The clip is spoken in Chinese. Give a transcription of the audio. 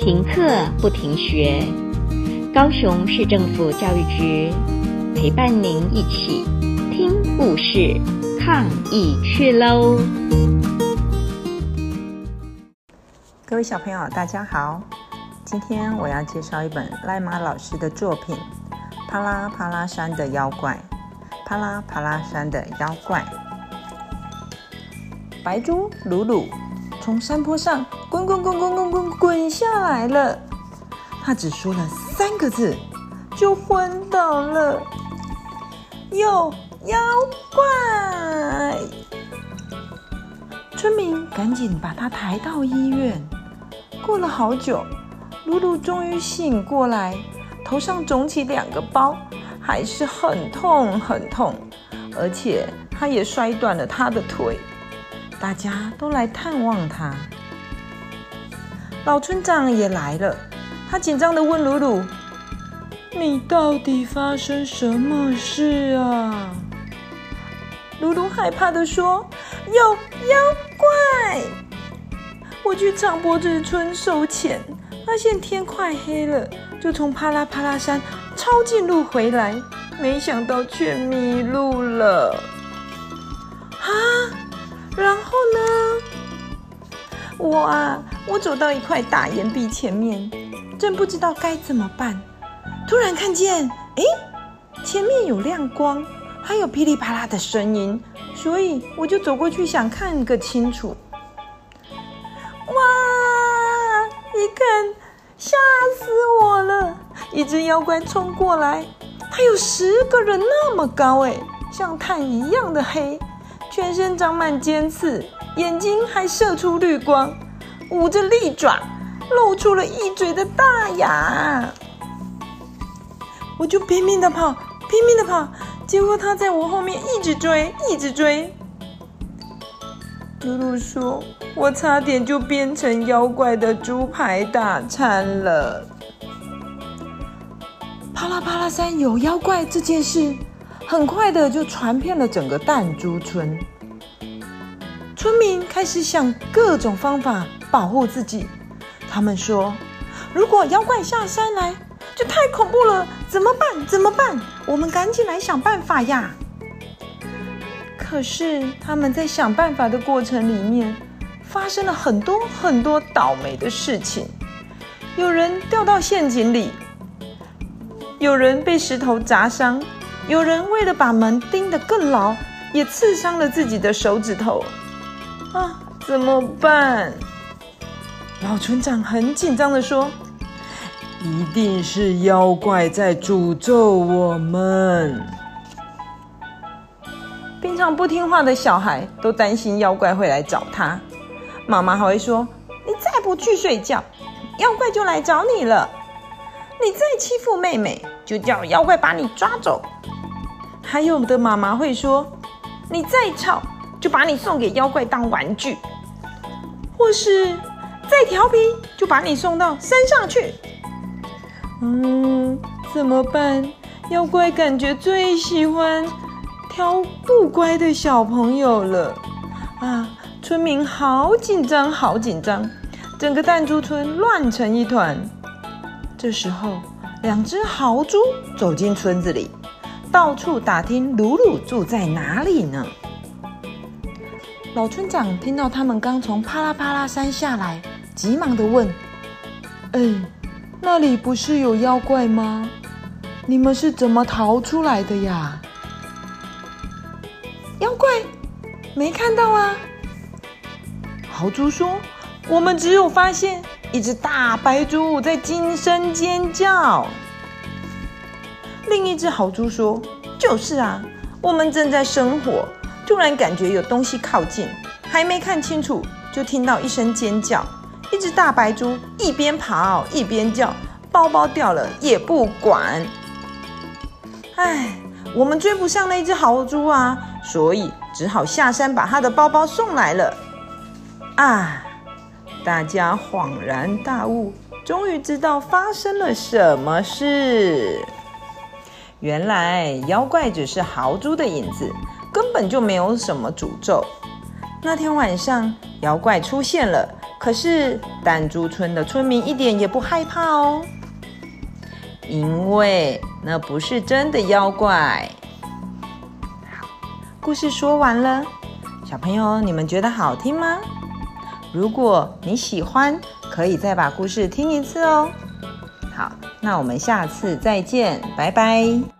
停课不停学，高雄市政府教育局陪伴您一起听故事、抗疫去喽！各位小朋友，大家好，今天我要介绍一本赖马老师的作品《啪啦啪啦山的妖怪》。啪啦啪啦山的妖怪，白猪鲁鲁从山坡上。滚滚滚滚滚滚滚下来了，他只说了三个字，就昏倒了。有妖怪！村民赶紧把他抬到医院。过了好久，鲁鲁终于醒过来，头上肿起两个包，还是很痛很痛，而且他也摔断了他的腿。大家都来探望他。老村长也来了，他紧张的问鲁鲁：“你到底发生什么事啊？”鲁鲁害怕的说：“有妖怪！我去长脖子村收钱，发现天快黑了，就从啪啦啪啦山抄近路回来，没想到却迷路了。啊，然后呢？我。”我走到一块大岩壁前面，正不知道该怎么办，突然看见，哎，前面有亮光，还有噼里啪啦的声音，所以我就走过去想看个清楚。哇！一看，吓死我了！一只妖怪冲过来，它有十个人那么高，哎，像炭一样的黑，全身长满尖刺，眼睛还射出绿光。捂着利爪，露出了一嘴的大牙，我就拼命的跑，拼命的跑，结果他在我后面一直追，一直追。鲁鲁说：“我差点就变成妖怪的猪排大餐了。”啪啦啪啦山有妖怪这件事，很快的就传遍了整个弹珠村，村民开始想各种方法。保护自己，他们说：“如果妖怪下山来，就太恐怖了，怎么办？怎么办？我们赶紧来想办法呀！”可是他们在想办法的过程里面，发生了很多很多倒霉的事情。有人掉到陷阱里，有人被石头砸伤，有人为了把门钉得更牢，也刺伤了自己的手指头。啊，怎么办？老村长很紧张的说：“一定是妖怪在诅咒我们。平常不听话的小孩都担心妖怪会来找他，妈妈还会说：‘你再不去睡觉，妖怪就来找你了。’你再欺负妹妹，就叫妖怪把你抓走。还有的妈妈会说：‘你再吵，就把你送给妖怪当玩具。’或是……”再调皮，就把你送到山上去。嗯，怎么办？妖怪感觉最喜欢挑不乖的小朋友了。啊，村民好紧张，好紧张，整个弹珠村乱成一团。这时候，两只豪猪走进村子里，到处打听鲁鲁住在哪里呢。老村长听到他们刚从啪啦啪啦山下来。急忙的问：“哎，那里不是有妖怪吗？你们是怎么逃出来的呀？”妖怪？没看到啊。豪猪说：“我们只有发现一只大白猪在惊声尖叫。”另一只豪猪说：“就是啊，我们正在生火，突然感觉有东西靠近，还没看清楚，就听到一声尖叫。”一只大白猪一边跑一边叫，包包掉了也不管。唉，我们追不上那只豪猪啊，所以只好下山把他的包包送来了。啊！大家恍然大悟，终于知道发生了什么事。原来妖怪只是豪猪的影子，根本就没有什么诅咒。那天晚上，妖怪出现了。可是弹珠村的村民一点也不害怕哦，因为那不是真的妖怪。好，故事说完了，小朋友，你们觉得好听吗？如果你喜欢，可以再把故事听一次哦。好，那我们下次再见，拜拜。